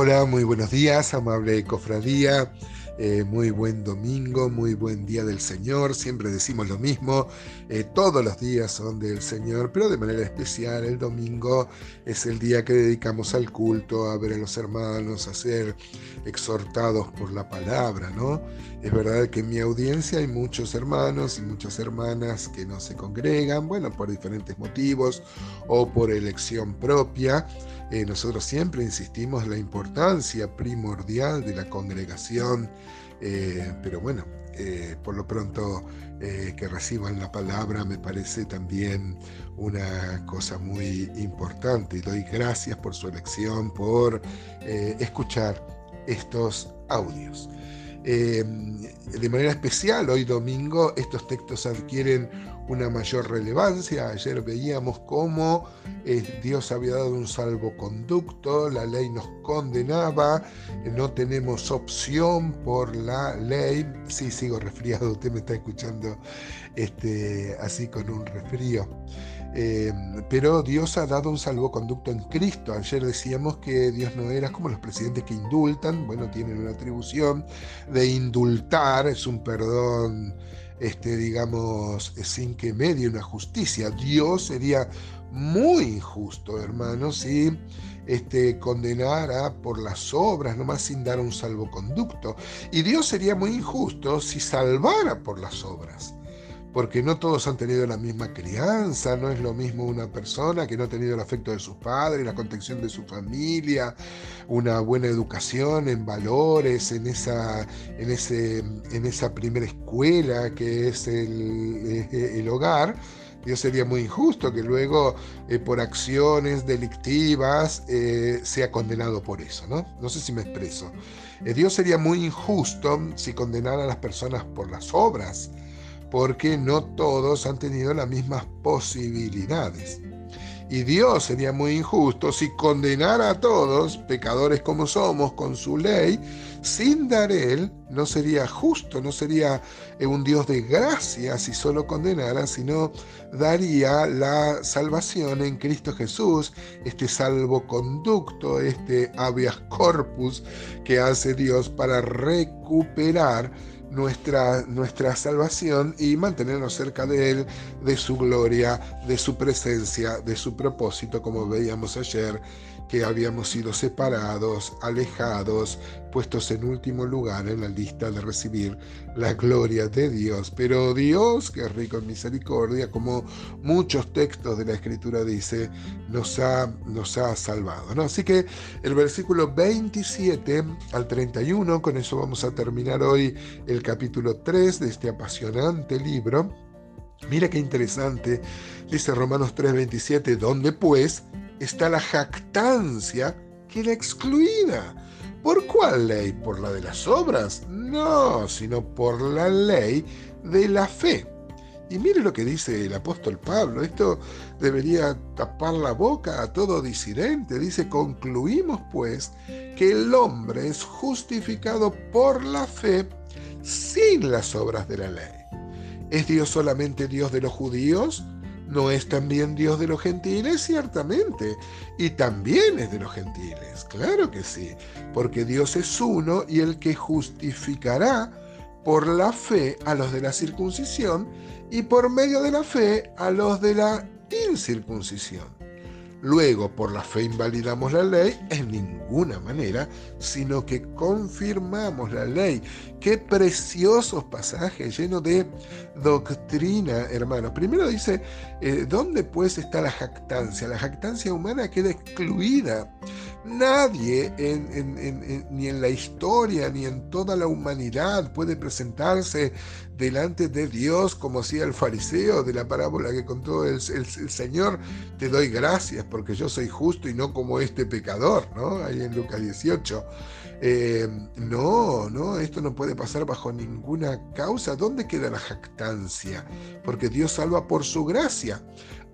Hola, muy buenos días, amable cofradía. Eh, muy buen domingo, muy buen día del Señor. Siempre decimos lo mismo, eh, todos los días son del Señor, pero de manera especial el domingo es el día que dedicamos al culto, a ver a los hermanos, a ser exhortados por la palabra, ¿no? Es verdad que en mi audiencia hay muchos hermanos y muchas hermanas que no se congregan, bueno, por diferentes motivos o por elección propia. Eh, nosotros siempre insistimos en la importancia primordial de la congregación, eh, pero bueno, eh, por lo pronto que reciban la palabra me parece también una cosa muy importante y doy gracias por su elección, por escuchar estos audios. De manera especial, hoy domingo, estos textos adquieren una mayor relevancia. Ayer veíamos cómo eh, Dios había dado un salvoconducto, la ley nos condenaba, no tenemos opción por la ley. Sí, sigo resfriado, usted me está escuchando este, así con un resfrío. Eh, pero Dios ha dado un salvoconducto en Cristo. Ayer decíamos que Dios no era como los presidentes que indultan, bueno, tienen una atribución de indultar, es un perdón este, digamos, sin que medie una justicia. Dios sería muy injusto, hermanos, si este, condenara por las obras, nomás sin dar un salvoconducto. Y Dios sería muy injusto si salvara por las obras porque no todos han tenido la misma crianza, no es lo mismo una persona que no ha tenido el afecto de sus padres, la contención de su familia, una buena educación en valores, en esa, en ese, en esa primera escuela que es el, el hogar. Dios sería muy injusto que luego eh, por acciones delictivas eh, sea condenado por eso, ¿no? No sé si me expreso. Eh, Dios sería muy injusto si condenara a las personas por las obras porque no todos han tenido las mismas posibilidades. Y Dios sería muy injusto si condenara a todos, pecadores como somos, con su ley, sin dar Él, no sería justo, no sería eh, un Dios de gracia si solo condenara, sino daría la salvación en Cristo Jesús, este salvoconducto, este habeas corpus que hace Dios para recuperar nuestra, nuestra salvación y mantenernos cerca de Él, de su gloria, de su presencia, de su propósito, como veíamos ayer, que habíamos sido separados, alejados, puestos en último lugar en la lista de recibir la gloria de Dios. Pero Dios, que es rico en misericordia, como muchos textos de la Escritura dice, nos ha, nos ha salvado. ¿no? Así que el versículo 27 al 31, con eso vamos a terminar hoy el capítulo 3 de este apasionante libro. Mira qué interesante, dice Romanos 3:27, donde pues está la jactancia que la excluida. ¿Por cuál ley? ¿Por la de las obras? No, sino por la ley de la fe. Y mire lo que dice el apóstol Pablo, esto debería tapar la boca a todo disidente. Dice, concluimos pues que el hombre es justificado por la fe sin las obras de la ley. ¿Es Dios solamente Dios de los judíos? ¿No es también Dios de los gentiles? Ciertamente. Y también es de los gentiles. Claro que sí. Porque Dios es uno y el que justificará por la fe a los de la circuncisión y por medio de la fe a los de la incircuncisión. Luego, por la fe invalidamos la ley en ninguna manera, sino que confirmamos la ley. Qué preciosos pasajes llenos de doctrina, hermano. Primero dice, eh, ¿dónde pues está la jactancia? La jactancia humana queda excluida. Nadie, ni en la historia, ni en toda la humanidad, puede presentarse delante de Dios como hacía el fariseo de la parábola que contó el, Señor. Te doy gracias porque yo soy justo y no como este pecador, ¿no? Ahí en Lucas 18. Eh, no, no, esto no puede pasar bajo ninguna causa. ¿Dónde queda la jactancia? Porque Dios salva por su gracia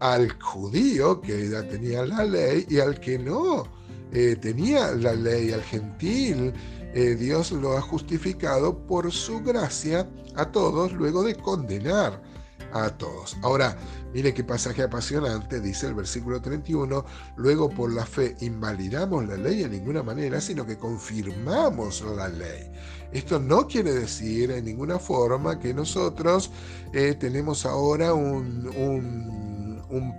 al judío que ya tenía la ley y al que no eh, tenía la ley al gentil, eh, Dios lo ha justificado por su gracia a todos luego de condenar a todos. Ahora, mire qué pasaje apasionante, dice el versículo 31, luego por la fe invalidamos la ley en ninguna manera, sino que confirmamos la ley. Esto no quiere decir en ninguna forma que nosotros eh, tenemos ahora un, un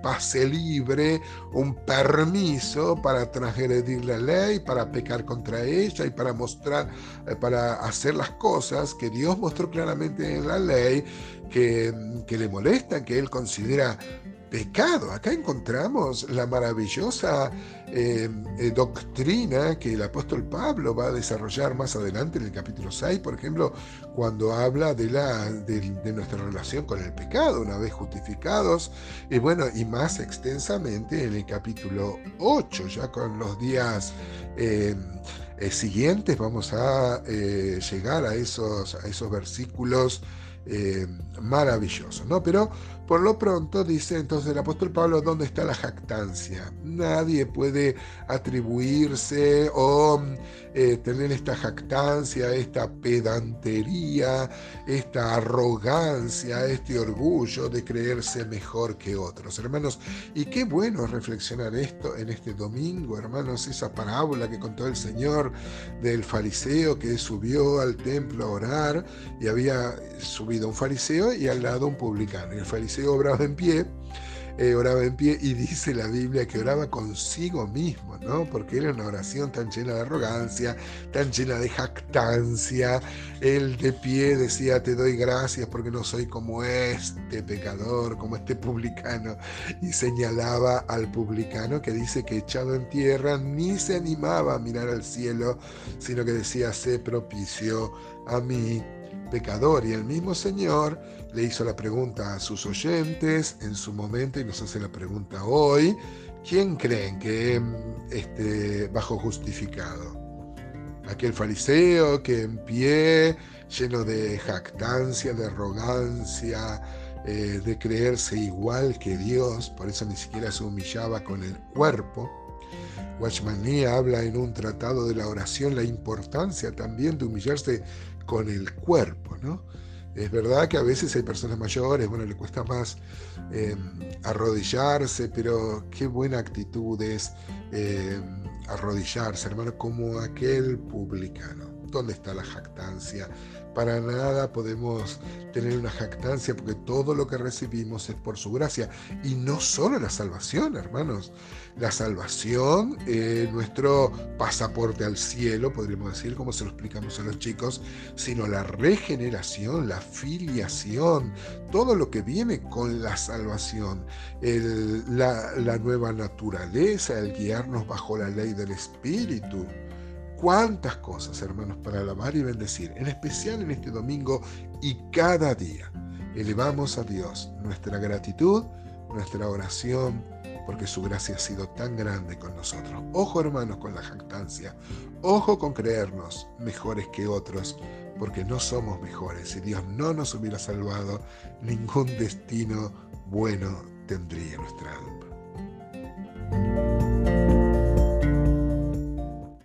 pase libre, un permiso para transgredir la ley, para pecar contra ella y para mostrar, eh, para hacer las cosas que Dios mostró claramente en la ley que, que le molestan, que Él considera pecado. Acá encontramos la maravillosa eh, eh, doctrina que el apóstol Pablo va a desarrollar más adelante en el capítulo 6, por ejemplo, cuando habla de, la, de, nuestra relación con el pecado, una vez justificados, y bueno, y más extensamente en el capítulo 8, ya con los días... Eh, siguientes vamos a llegar a esos, a esos versículos maravillosos, ¿no? Pero por lo pronto, dice entonces el apóstol Pablo, ¿dónde está la jactancia? Nadie puede atribuirse o eh, tener esta jactancia, esta pedantería, esta arrogancia, este orgullo de creerse mejor que otros. Hermanos, y qué bueno reflexionar esto en este domingo, hermanos, esa parábola que contó el Señor del fariseo que subió al templo a orar y había subido un fariseo y al lado un publicano. Y el fariseo obraba en pie, eh, oraba en pie y dice la Biblia que oraba consigo mismo, ¿no? Porque era una oración tan llena de arrogancia, tan llena de jactancia. Él de pie decía, te doy gracias porque no soy como este pecador, como este publicano. Y señalaba al publicano que dice que echado en tierra ni se animaba a mirar al cielo, sino que decía, sé propicio a mí pecador. Y el mismo Señor le hizo la pregunta a sus oyentes en su momento y nos hace la pregunta hoy. ¿Quién creen que esté bajo justificado? Aquel fariseo que en pie, lleno de jactancia, de arrogancia, eh, de creerse igual que Dios, por eso ni siquiera se humillaba con el cuerpo. Watchman Nee habla en un tratado de la oración la importancia también de humillarse con el cuerpo, ¿no? Es verdad que a veces hay personas mayores, bueno, le cuesta más em, arrodillarse, pero qué buena actitud es em, arrodillarse, hermano, como aquel publicano. ¿Dónde está la jactancia? Para nada podemos tener una jactancia porque todo lo que recibimos es por su gracia. Y no solo la salvación, hermanos. La salvación, eh, nuestro pasaporte al cielo, podríamos decir, como se lo explicamos a los chicos, sino la regeneración, la filiación, todo lo que viene con la salvación, la, la nueva naturaleza, el guiarnos bajo la ley del Espíritu cuántas cosas, hermanos, para alabar y bendecir, en especial en este domingo y cada día. Elevamos a Dios nuestra gratitud, nuestra oración, porque su gracia ha sido tan grande con nosotros. Ojo, hermanos, con la jactancia. Ojo con creernos mejores que otros, porque no somos mejores. Si Dios no nos hubiera salvado, ningún destino bueno tendría nuestra alma.